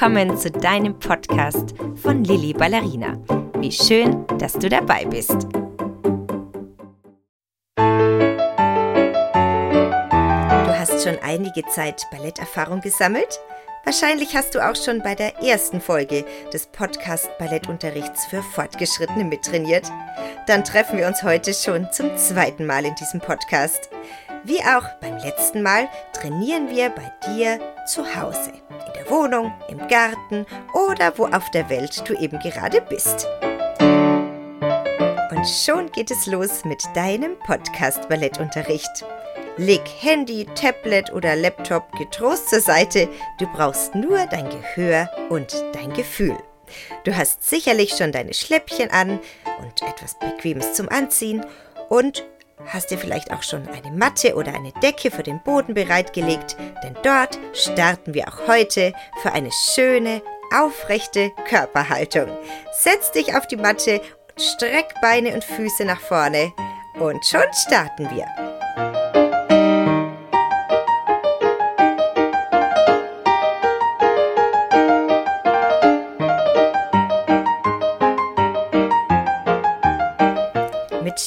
willkommen zu deinem Podcast von Lilly Ballerina. Wie schön, dass du dabei bist. Du hast schon einige Zeit Balletterfahrung gesammelt? Wahrscheinlich hast du auch schon bei der ersten Folge des Podcast Ballettunterrichts für Fortgeschrittene mittrainiert. Dann treffen wir uns heute schon zum zweiten Mal in diesem Podcast. Wie auch beim letzten Mal trainieren wir bei dir zu Hause, in der Wohnung, im Garten oder wo auf der Welt du eben gerade bist. Und schon geht es los mit deinem Podcast Ballettunterricht. Leg Handy, Tablet oder Laptop getrost zur Seite, du brauchst nur dein Gehör und dein Gefühl. Du hast sicherlich schon deine Schläppchen an und etwas Bequemes zum Anziehen und hast dir vielleicht auch schon eine Matte oder eine Decke für den Boden bereitgelegt, denn dort starten wir auch heute für eine schöne, aufrechte Körperhaltung. Setz dich auf die Matte und streck Beine und Füße nach vorne und schon starten wir.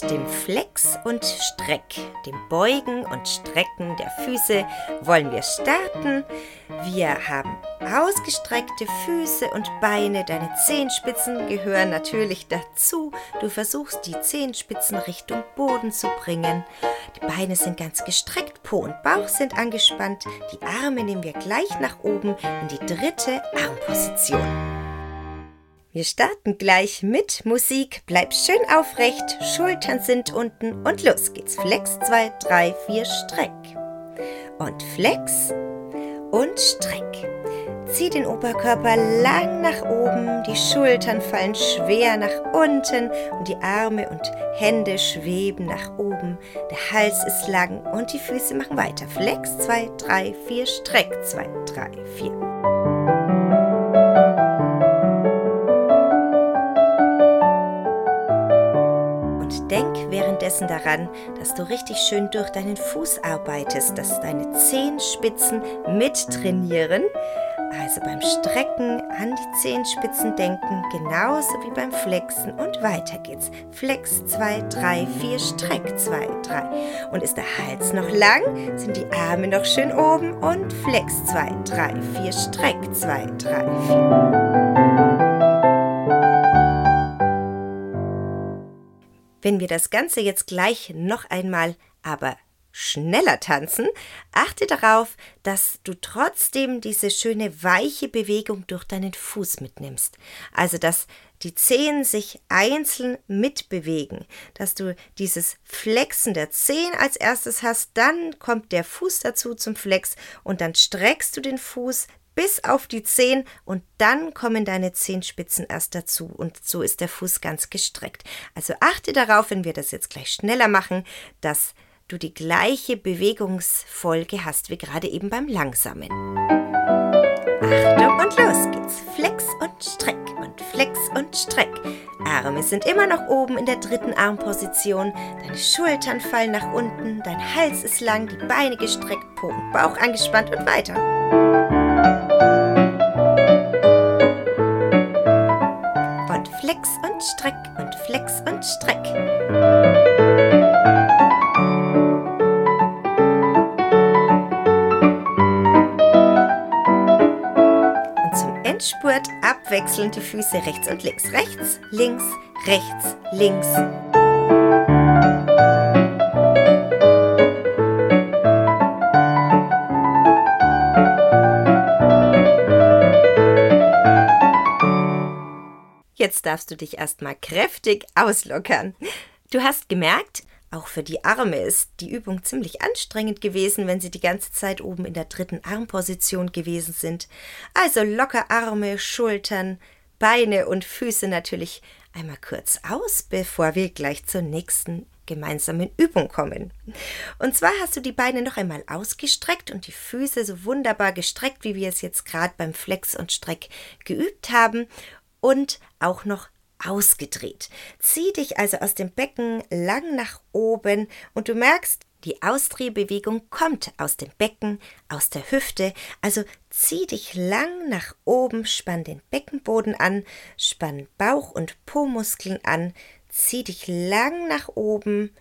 Dem Flex und Streck, dem Beugen und Strecken der Füße wollen wir starten. Wir haben ausgestreckte Füße und Beine. Deine Zehenspitzen gehören natürlich dazu. Du versuchst die Zehenspitzen Richtung Boden zu bringen. Die Beine sind ganz gestreckt, Po und Bauch sind angespannt. Die Arme nehmen wir gleich nach oben in die dritte Armposition. Wir starten gleich mit Musik. Bleib schön aufrecht, Schultern sind unten und los geht's. Flex 2, 3, 4, Streck. Und Flex und Streck. Zieh den Oberkörper lang nach oben, die Schultern fallen schwer nach unten und die Arme und Hände schweben nach oben. Der Hals ist lang und die Füße machen weiter. Flex 2, 3, 4, Streck 2, 3, 4. währenddessen daran, dass du richtig schön durch deinen Fuß arbeitest, dass deine Zehenspitzen mittrainieren. Also beim Strecken an die Zehenspitzen denken, genauso wie beim Flexen und weiter geht's. Flex 2, 3, 4, Streck 2, 3. Und ist der Hals noch lang, sind die Arme noch schön oben und Flex 2, 3, 4, Streck 2, 3, 4. Wenn wir das Ganze jetzt gleich noch einmal aber schneller tanzen, achte darauf, dass du trotzdem diese schöne weiche Bewegung durch deinen Fuß mitnimmst. Also, dass die Zehen sich einzeln mitbewegen, dass du dieses Flexen der Zehen als erstes hast, dann kommt der Fuß dazu zum Flex und dann streckst du den Fuß bis auf die Zehen und dann kommen deine Zehenspitzen erst dazu und so ist der Fuß ganz gestreckt. Also achte darauf, wenn wir das jetzt gleich schneller machen, dass du die gleiche Bewegungsfolge hast wie gerade eben beim langsamen. Achtung und los geht's. Flex und Streck und Flex und Streck. Arme sind immer noch oben in der dritten Armposition. Deine Schultern fallen nach unten, dein Hals ist lang, die Beine gestreckt, Po Bauch angespannt und weiter. Flex und Streck und Flex und Streck. Und zum Endspurt abwechselnd die Füße rechts und links. Rechts, links, rechts, links. Darfst du dich erstmal kräftig auslockern. Du hast gemerkt, auch für die Arme ist die Übung ziemlich anstrengend gewesen, wenn sie die ganze Zeit oben in der dritten Armposition gewesen sind. Also locker Arme, Schultern, Beine und Füße natürlich einmal kurz aus, bevor wir gleich zur nächsten gemeinsamen Übung kommen. Und zwar hast du die Beine noch einmal ausgestreckt und die Füße so wunderbar gestreckt, wie wir es jetzt gerade beim Flex und Streck geübt haben und auch noch ausgedreht. Zieh dich also aus dem Becken lang nach oben und du merkst, Die Ausdrehbewegung kommt aus dem Becken, aus der Hüfte, also zieh dich lang nach oben, spann den Beckenboden an, spann Bauch- und Po-Muskeln an, zieh dich lang nach oben,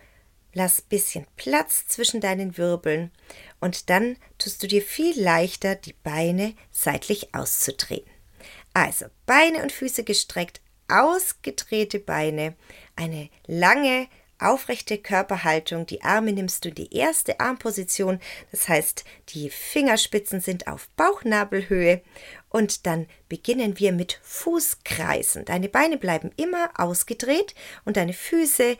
lass bisschen Platz zwischen deinen Wirbeln und dann tust du dir viel leichter, die Beine seitlich auszudrehen. Also Beine und Füße gestreckt, ausgedrehte Beine, eine lange aufrechte Körperhaltung. Die Arme nimmst du in die erste Armposition, das heißt, die Fingerspitzen sind auf Bauchnabelhöhe und dann beginnen wir mit Fußkreisen. Deine Beine bleiben immer ausgedreht und deine Füße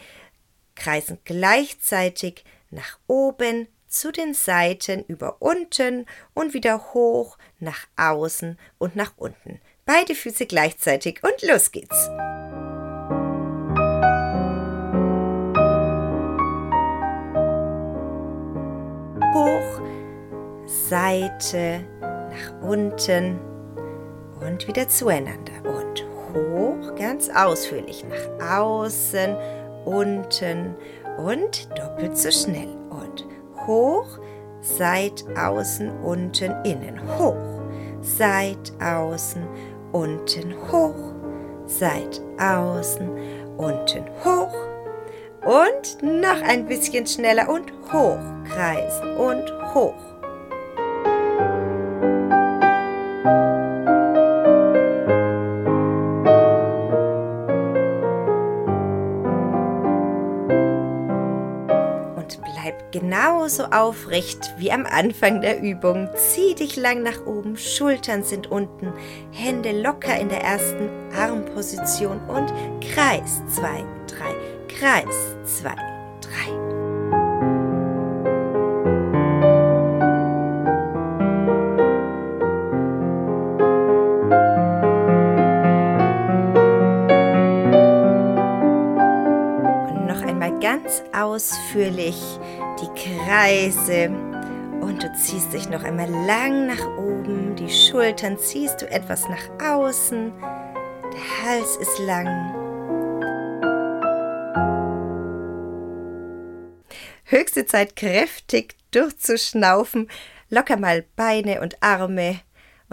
kreisen gleichzeitig nach oben, zu den Seiten, über unten und wieder hoch, nach außen und nach unten. Beide Füße gleichzeitig und los geht's. Hoch, Seite, nach unten und wieder zueinander. Und hoch, ganz ausführlich, nach außen, unten und doppelt so schnell. Und hoch, seit, außen, unten, innen. Hoch, seit, außen, unten, hoch, seit, außen, unten, hoch. Und noch ein bisschen schneller und hoch kreisen und hoch. Genauso aufrecht wie am Anfang der Übung. Zieh dich lang nach oben, Schultern sind unten, Hände locker in der ersten Armposition und Kreis 2, 3, Kreis 2, 3. ganz ausführlich Kreise. Und du ziehst dich noch einmal lang nach oben, die Schultern ziehst du etwas nach außen, der Hals ist lang. Höchste Zeit, kräftig durchzuschnaufen, locker mal Beine und Arme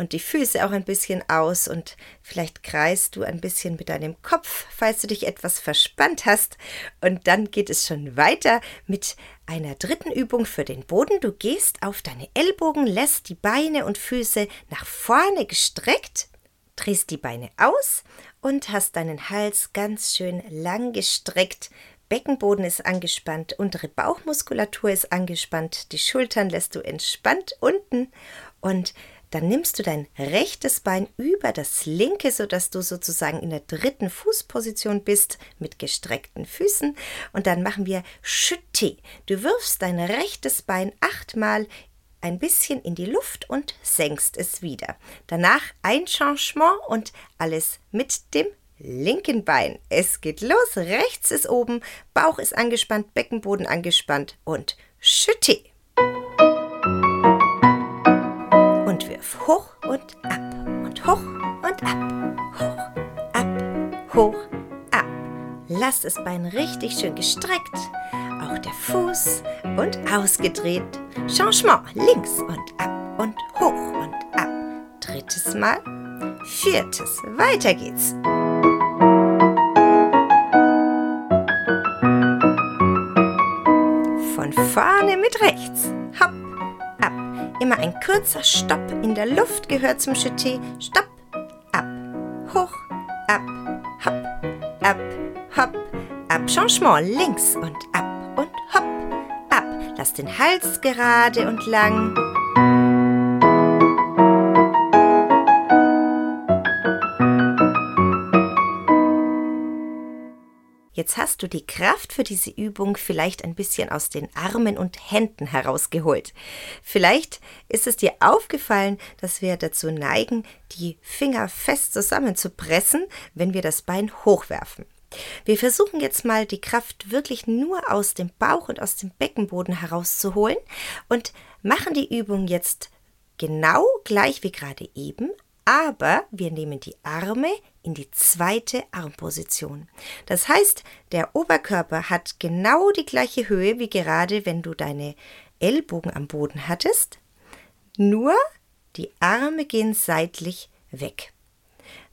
und die Füße auch ein bisschen aus und vielleicht kreist du ein bisschen mit deinem Kopf, falls du dich etwas verspannt hast. Und dann geht es schon weiter mit einer dritten Übung für den Boden. Du gehst auf deine Ellbogen, lässt die Beine und Füße nach vorne gestreckt, drehst die Beine aus und hast deinen Hals ganz schön lang gestreckt. Beckenboden ist angespannt, untere Bauchmuskulatur ist angespannt, die Schultern lässt du entspannt unten und dann nimmst du dein rechtes Bein über das linke, sodass du sozusagen in der dritten Fußposition bist mit gestreckten Füßen. Und dann machen wir Schütti. Du wirfst dein rechtes Bein achtmal ein bisschen in die Luft und senkst es wieder. Danach ein Changement und alles mit dem linken Bein. Es geht los. Rechts ist oben, Bauch ist angespannt, Beckenboden angespannt und Schütti. Wirf hoch und ab und hoch und ab, hoch, ab, hoch, ab. Lass das Bein richtig schön gestreckt, auch der Fuß und ausgedreht. Changement links und ab und hoch und ab. Drittes Mal, viertes, weiter geht's. Von vorne mit rechts. Immer ein kurzer Stopp in der Luft gehört zum Jeté. Stopp, ab, hoch, ab, hopp, ab, hopp, ab. Changement links und ab und hopp, ab. Lass den Hals gerade und lang. Jetzt hast du die Kraft für diese Übung vielleicht ein bisschen aus den Armen und Händen herausgeholt. Vielleicht ist es dir aufgefallen, dass wir dazu neigen, die Finger fest zusammenzupressen, wenn wir das Bein hochwerfen. Wir versuchen jetzt mal die Kraft wirklich nur aus dem Bauch und aus dem Beckenboden herauszuholen und machen die Übung jetzt genau gleich wie gerade eben, aber wir nehmen die Arme in die zweite Armposition. Das heißt, der Oberkörper hat genau die gleiche Höhe wie gerade, wenn du deine Ellbogen am Boden hattest, nur die Arme gehen seitlich weg.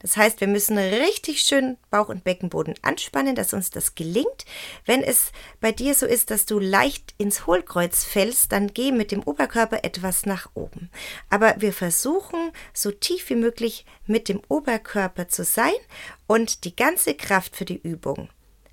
Das heißt, wir müssen richtig schön Bauch- und Beckenboden anspannen, dass uns das gelingt. Wenn es bei dir so ist, dass du leicht ins Hohlkreuz fällst, dann geh mit dem Oberkörper etwas nach oben. Aber wir versuchen, so tief wie möglich mit dem Oberkörper zu sein und die ganze Kraft für die Übung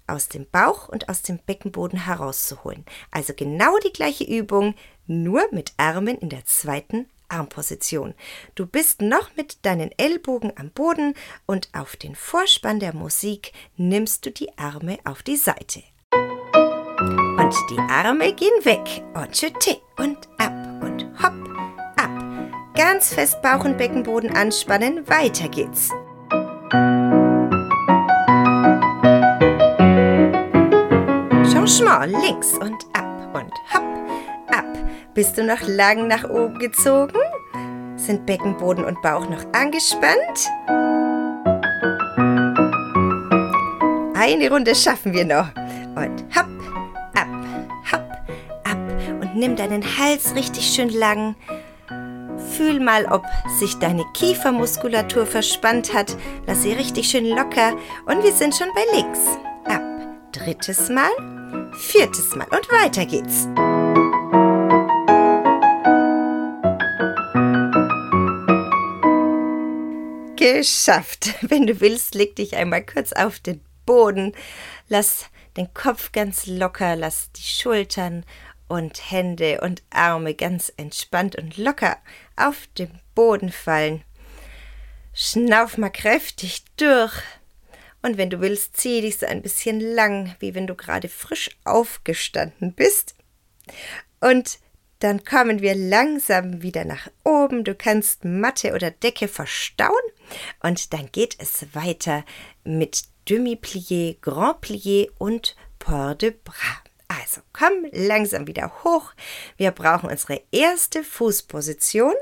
aus dem Bauch und aus dem Beckenboden herauszuholen. Also genau die gleiche Übung, nur mit Armen in der zweiten Armposition. Du bist noch mit deinen Ellbogen am Boden und auf den Vorspann der Musik nimmst du die Arme auf die Seite. Und die Arme gehen weg und schütte und ab und hopp, ab. Ganz fest Bauch und Beckenboden anspannen, weiter geht's. Changement links und bist du noch lang nach oben gezogen? Sind Beckenboden und Bauch noch angespannt? Eine Runde schaffen wir noch. Und hopp, ab, hopp, ab. Und nimm deinen Hals richtig schön lang. Fühl mal, ob sich deine Kiefermuskulatur verspannt hat. Lass sie richtig schön locker. Und wir sind schon bei links. Ab. Drittes Mal. Viertes Mal. Und weiter geht's. Geschafft. Wenn du willst, leg dich einmal kurz auf den Boden. Lass den Kopf ganz locker, lass die Schultern und Hände und Arme ganz entspannt und locker auf den Boden fallen. Schnauf mal kräftig durch. Und wenn du willst, zieh dich so ein bisschen lang, wie wenn du gerade frisch aufgestanden bist. Und dann kommen wir langsam wieder nach oben. Du kannst Matte oder Decke verstauen und dann geht es weiter mit Demi-Plié, Grand Plié und Port de Bras. Also komm langsam wieder hoch. Wir brauchen unsere erste Fußposition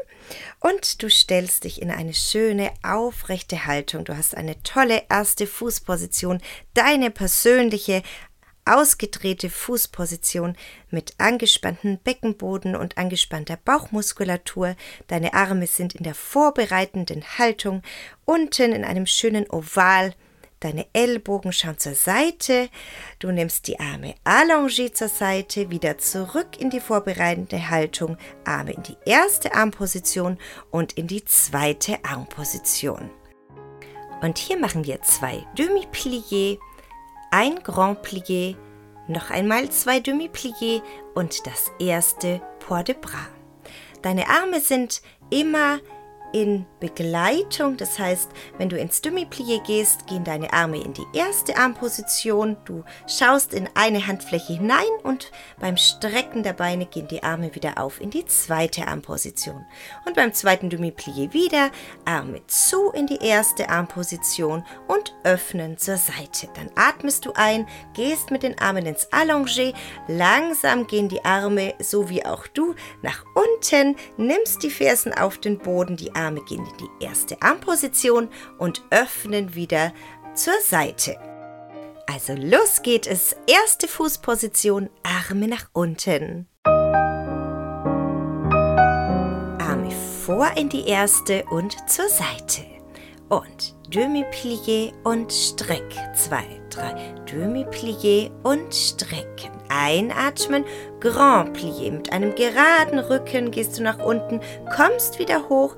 und du stellst dich in eine schöne aufrechte Haltung. Du hast eine tolle erste Fußposition, deine persönliche ausgedrehte Fußposition mit angespanntem Beckenboden und angespannter Bauchmuskulatur. Deine Arme sind in der vorbereitenden Haltung, unten in einem schönen Oval. Deine Ellbogen schauen zur Seite. Du nimmst die Arme allongé zur Seite, wieder zurück in die vorbereitende Haltung, Arme in die erste Armposition und in die zweite Armposition. Und hier machen wir zwei Demi-Plié ein Grand Plié, noch einmal zwei Demi-Plié und das erste Port de Bras. Deine Arme sind immer in Begleitung. Das heißt, wenn du ins Demi-Plié gehst, gehen deine Arme in die erste Armposition. Du schaust in eine Handfläche hinein und beim Strecken der Beine gehen die Arme wieder auf in die zweite Armposition. Und beim zweiten Demi-Plié wieder Arme zu in die erste Armposition und öffnen zur Seite. Dann atmest du ein, gehst mit den Armen ins Allongé. Langsam gehen die Arme, so wie auch du, nach unten, nimmst die Fersen auf den Boden, die Arme Arme gehen in die erste Armposition und öffnen wieder zur Seite. Also los geht es. Erste Fußposition, Arme nach unten. Arme vor in die erste und zur Seite. Und Demi-Plié und Streck. Zwei, drei. Demi-Plié und Strecken. Einatmen, Grand Plié. Mit einem geraden Rücken gehst du nach unten, kommst wieder hoch,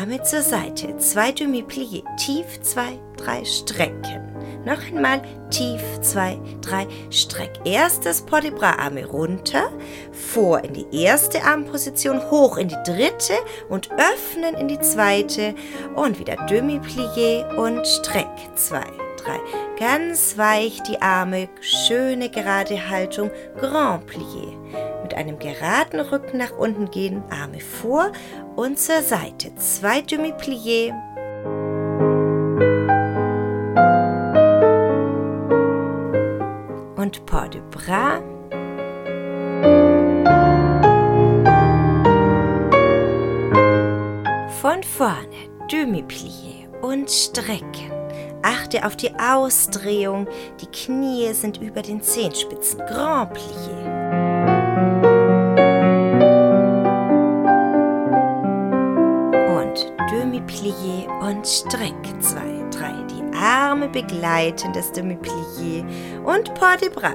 Arme zur Seite. Zwei Demi-Plié. Tief, zwei, drei, strecken. Noch einmal tief, zwei, drei, streck. Erstes Port de Arme runter, vor in die erste Armposition, hoch in die dritte und öffnen in die zweite und wieder Demi-Plié und streck. Zwei, drei. Ganz weich die Arme, schöne gerade Haltung, Grand Plié. Mit einem geraden Rücken nach unten gehen, Arme vor und zur Seite. Zwei Demi-Plié. Und Port de Bras. Von vorne. Demi-Plié und strecken. Achte auf die Ausdrehung. Die Knie sind über den Zehenspitzen. Grand Plié. Und Demi-Plié und Streck. Zwei, drei. Die Arme begleiten das Demi-Plié und Port de Bras.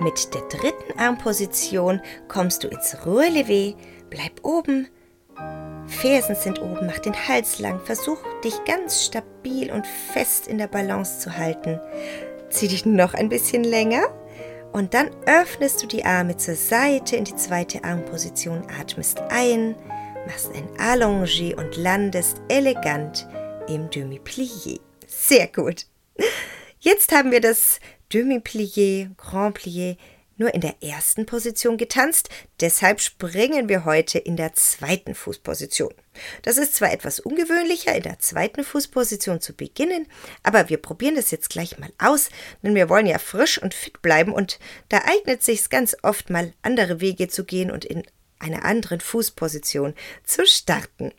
Mit der dritten Armposition kommst du ins Relevé. Bleib oben, Fersen sind oben, mach den Hals lang, versuch dich ganz stabil und fest in der Balance zu halten. Zieh dich noch ein bisschen länger und dann öffnest du die Arme zur Seite in die zweite Armposition, atmest ein, machst ein Allongé und landest elegant im Demi-Plié. Sehr gut. Jetzt haben wir das Demi-Plié, Grand Plié nur in der ersten Position getanzt, deshalb springen wir heute in der zweiten Fußposition. Das ist zwar etwas ungewöhnlicher, in der zweiten Fußposition zu beginnen, aber wir probieren das jetzt gleich mal aus, denn wir wollen ja frisch und fit bleiben und da eignet sich ganz oft mal andere Wege zu gehen und in einer anderen Fußposition zu starten.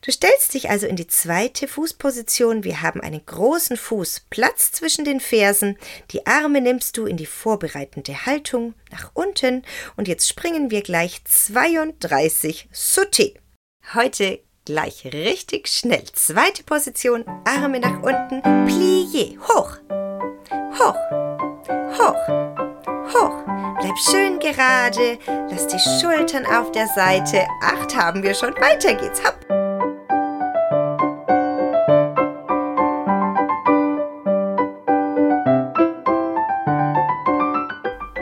Du stellst dich also in die zweite Fußposition. Wir haben einen großen Fuß, Platz zwischen den Fersen. Die Arme nimmst du in die vorbereitende Haltung nach unten. Und jetzt springen wir gleich 32 Sauté. Heute gleich richtig schnell. Zweite Position, Arme nach unten, plié, hoch, hoch, hoch, hoch. Bleib schön gerade, lass die Schultern auf der Seite. Acht haben wir schon, weiter geht's, hopp.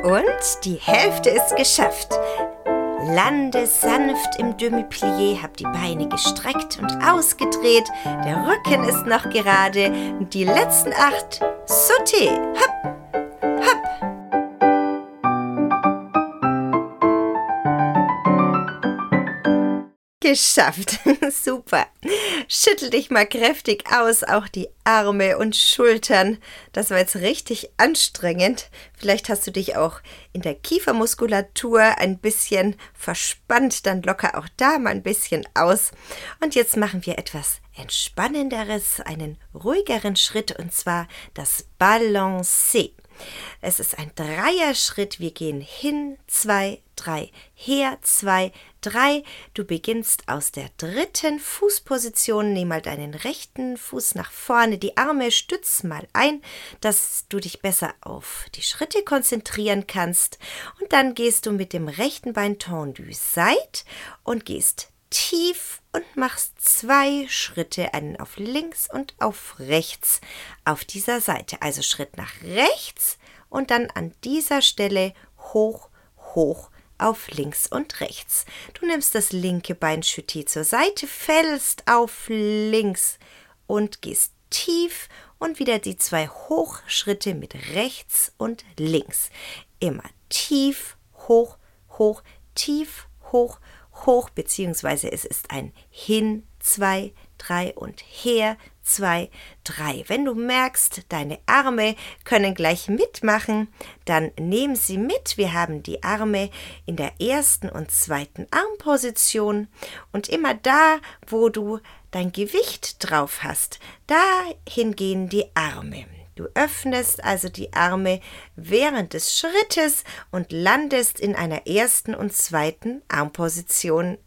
Und die Hälfte ist geschafft. Lande sanft im Demi-Plié, hab die Beine gestreckt und ausgedreht. Der Rücken ist noch gerade. Die letzten acht. Sauté. Hopp. Geschafft. Super. Schüttel dich mal kräftig aus, auch die Arme und Schultern. Das war jetzt richtig anstrengend. Vielleicht hast du dich auch in der Kiefermuskulatur ein bisschen verspannt. Dann locker auch da mal ein bisschen aus. Und jetzt machen wir etwas entspannenderes, einen ruhigeren Schritt und zwar das Balancé. Es ist ein Dreierschritt. Wir gehen hin, zwei, drei, her, zwei, drei. Du beginnst aus der dritten Fußposition. Nimm mal deinen rechten Fuß nach vorne, die Arme stütz mal ein, dass du dich besser auf die Schritte konzentrieren kannst. Und dann gehst du mit dem rechten Bein tendu seit und gehst tief und machst zwei Schritte, einen auf links und auf rechts auf dieser Seite. Also Schritt nach rechts und dann an dieser Stelle hoch, hoch auf links und rechts. Du nimmst das linke Bein Chuté zur Seite, fällst auf links und gehst tief und wieder die zwei Hochschritte mit rechts und links. Immer tief, hoch, hoch, tief, hoch, hoch, beziehungsweise es ist ein Hin, zwei, drei und her, zwei, drei. Wenn du merkst, deine Arme können gleich mitmachen, dann nehmen sie mit. Wir haben die Arme in der ersten und zweiten Armposition und immer da, wo du dein Gewicht drauf hast, dahin gehen die Arme. Du öffnest also die Arme während des Schrittes und landest in einer ersten und zweiten Armposition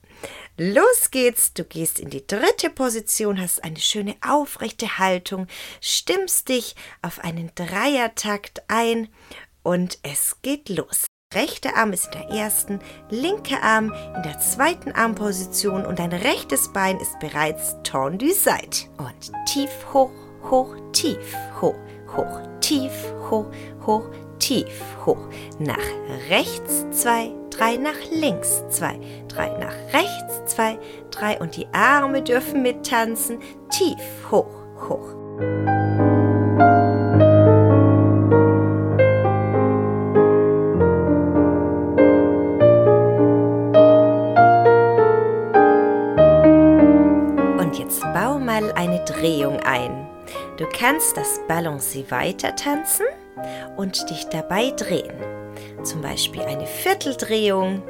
Los geht's, du gehst in die dritte Position, hast eine schöne aufrechte Haltung, stimmst dich auf einen Dreiertakt ein und es geht los. Rechter Arm ist in der ersten, linker Arm in der zweiten Armposition und dein rechtes Bein ist bereits tendu side. Und tief, hoch, hoch, tief, hoch, hoch, tief, hoch, hoch, tief, hoch. Nach rechts zwei, drei nach links, zwei, drei nach rechts, zwei, drei und die Arme dürfen mittanzen, tief, hoch, hoch. Und jetzt bau mal eine Drehung ein. Du kannst das Balancé weiter tanzen und dich dabei drehen zum Beispiel eine Vierteldrehung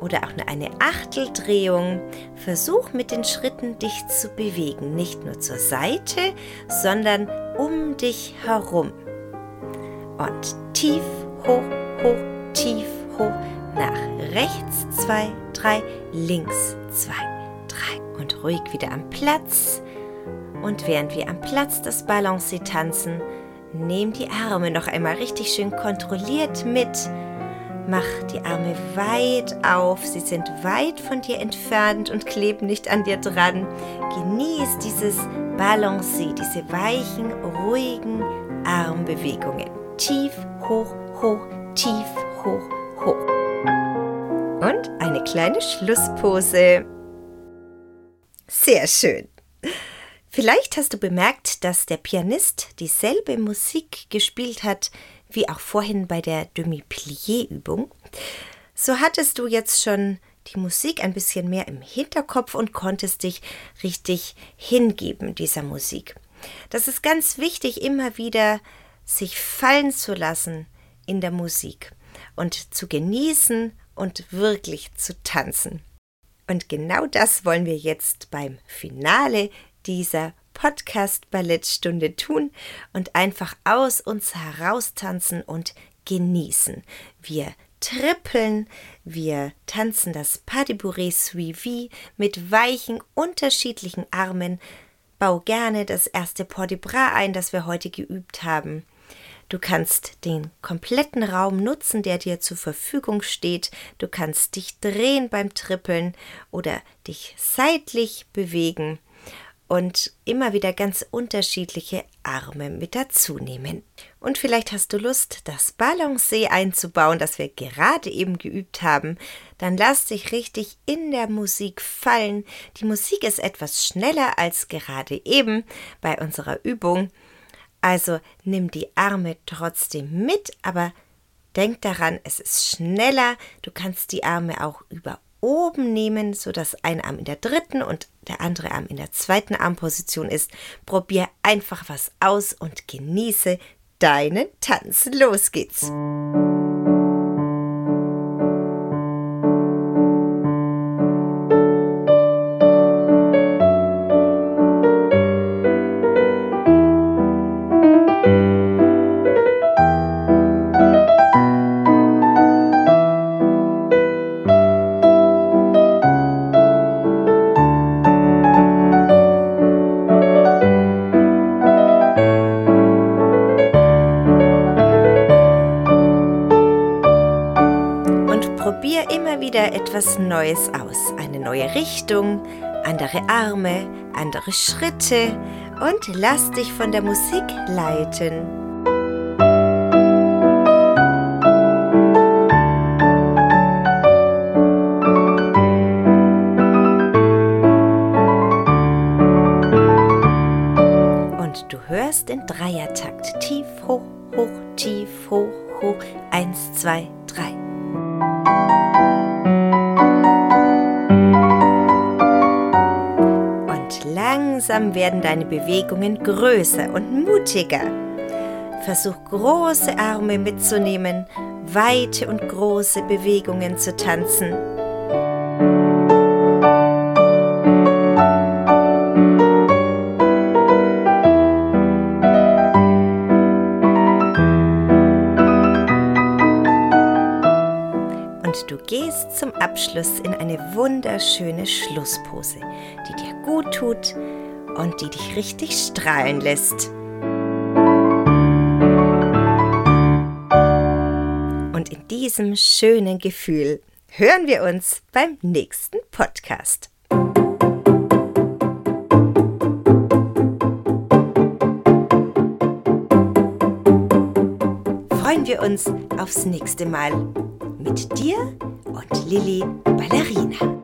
oder auch nur eine Achteldrehung. Versuch mit den Schritten dich zu bewegen, nicht nur zur Seite, sondern um dich herum. Und tief, hoch, hoch, tief, hoch, nach rechts zwei, drei, links zwei, drei und ruhig wieder am Platz. Und während wir am Platz das Balancé tanzen, nehm die Arme noch einmal richtig schön kontrolliert mit Mach die Arme weit auf, sie sind weit von dir entfernt und kleben nicht an dir dran. Genieß dieses Balancé, diese weichen, ruhigen Armbewegungen. Tief, hoch, hoch, tief, hoch, hoch. Und eine kleine Schlusspose. Sehr schön. Vielleicht hast du bemerkt, dass der Pianist dieselbe Musik gespielt hat wie auch vorhin bei der Demi-Plié-Übung, so hattest du jetzt schon die Musik ein bisschen mehr im Hinterkopf und konntest dich richtig hingeben dieser Musik. Das ist ganz wichtig, immer wieder sich fallen zu lassen in der Musik und zu genießen und wirklich zu tanzen. Und genau das wollen wir jetzt beim Finale dieser Podcast-Ballettstunde tun und einfach aus uns heraustanzen und genießen. Wir trippeln, wir tanzen das Pas Suivi mit weichen, unterschiedlichen Armen. Bau gerne das erste Port de Bras ein, das wir heute geübt haben. Du kannst den kompletten Raum nutzen, der dir zur Verfügung steht. Du kannst dich drehen beim Trippeln oder dich seitlich bewegen und immer wieder ganz unterschiedliche Arme mit dazu nehmen. Und vielleicht hast du Lust, das Balancé einzubauen, das wir gerade eben geübt haben. Dann lass dich richtig in der Musik fallen. Die Musik ist etwas schneller als gerade eben bei unserer Übung. Also nimm die Arme trotzdem mit, aber denk daran, es ist schneller. Du kannst die Arme auch über oben nehmen, sodass ein Arm in der dritten und der andere Arm in der zweiten Armposition ist. Probier einfach was aus und genieße deinen Tanz. Los geht's! Neues aus. Eine neue Richtung, andere Arme, andere Schritte und lass dich von der Musik leiten. Und du deine Bewegungen größer und mutiger. Versuch große Arme mitzunehmen, weite und große Bewegungen zu tanzen. Und du gehst zum Abschluss in eine wunderschöne Schlusspose, die dir gut tut und die dich richtig strahlen lässt. Und in diesem schönen Gefühl hören wir uns beim nächsten Podcast. Freuen wir uns aufs nächste Mal mit dir und Lilly Ballerina.